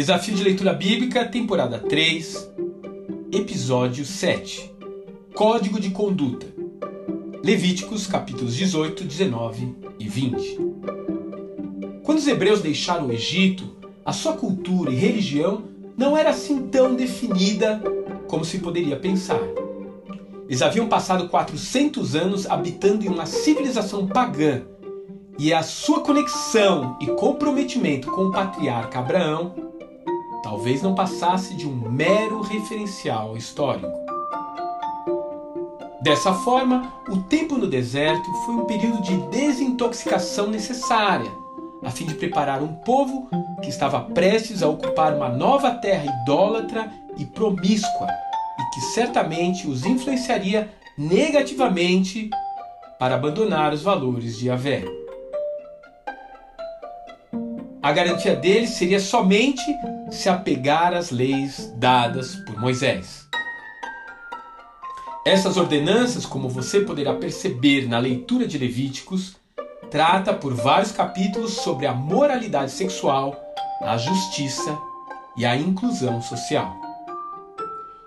Desafio de Leitura Bíblica, temporada 3, episódio 7. Código de Conduta. Levíticos, capítulos 18, 19 e 20. Quando os hebreus deixaram o Egito, a sua cultura e religião não era assim tão definida como se poderia pensar. Eles haviam passado 400 anos habitando em uma civilização pagã e a sua conexão e comprometimento com o patriarca Abraão talvez não passasse de um mero referencial histórico. Dessa forma, o tempo no deserto foi um período de desintoxicação necessária, a fim de preparar um povo que estava prestes a ocupar uma nova terra idólatra e promíscua e que certamente os influenciaria negativamente para abandonar os valores de Yahvé. A garantia deles seria somente se apegar às leis dadas por Moisés. Essas ordenanças, como você poderá perceber na leitura de Levíticos, trata por vários capítulos sobre a moralidade sexual, a justiça e a inclusão social.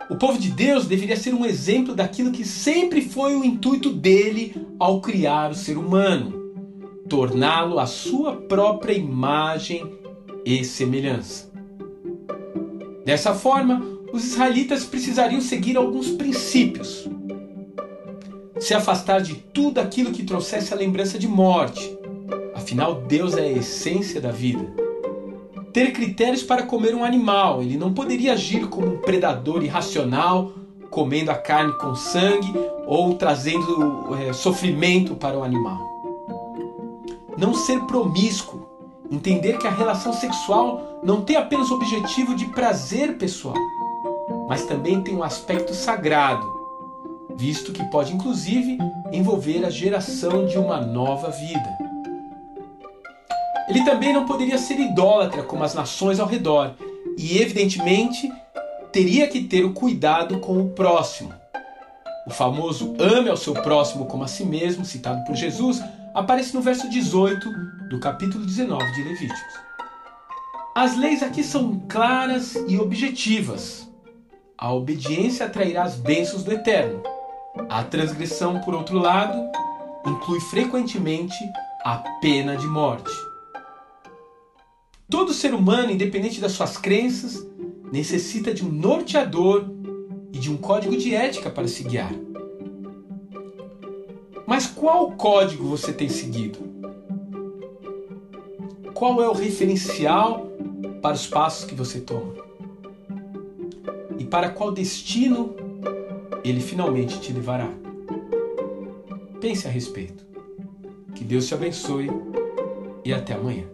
O povo de Deus deveria ser um exemplo daquilo que sempre foi o intuito dele ao criar o ser humano: torná-lo a sua própria imagem e semelhança. Dessa forma, os israelitas precisariam seguir alguns princípios. Se afastar de tudo aquilo que trouxesse a lembrança de morte. Afinal, Deus é a essência da vida. Ter critérios para comer um animal. Ele não poderia agir como um predador irracional, comendo a carne com sangue ou trazendo é, sofrimento para o animal. Não ser promíscuo. Entender que a relação sexual não tem apenas o objetivo de prazer pessoal, mas também tem um aspecto sagrado, visto que pode inclusive envolver a geração de uma nova vida. Ele também não poderia ser idólatra como as nações ao redor e, evidentemente, teria que ter o cuidado com o próximo. O famoso ame ao seu próximo como a si mesmo, citado por Jesus, aparece no verso 18 do capítulo 19 de Levíticos. As leis aqui são claras e objetivas. A obediência atrairá as bênçãos do Eterno. A transgressão, por outro lado, inclui frequentemente a pena de morte. Todo ser humano, independente das suas crenças, necessita de um norteador e de um código de ética para se guiar. Mas qual código você tem seguido? Qual é o referencial para os passos que você toma? E para qual destino ele finalmente te levará? Pense a respeito. Que Deus te abençoe e até amanhã.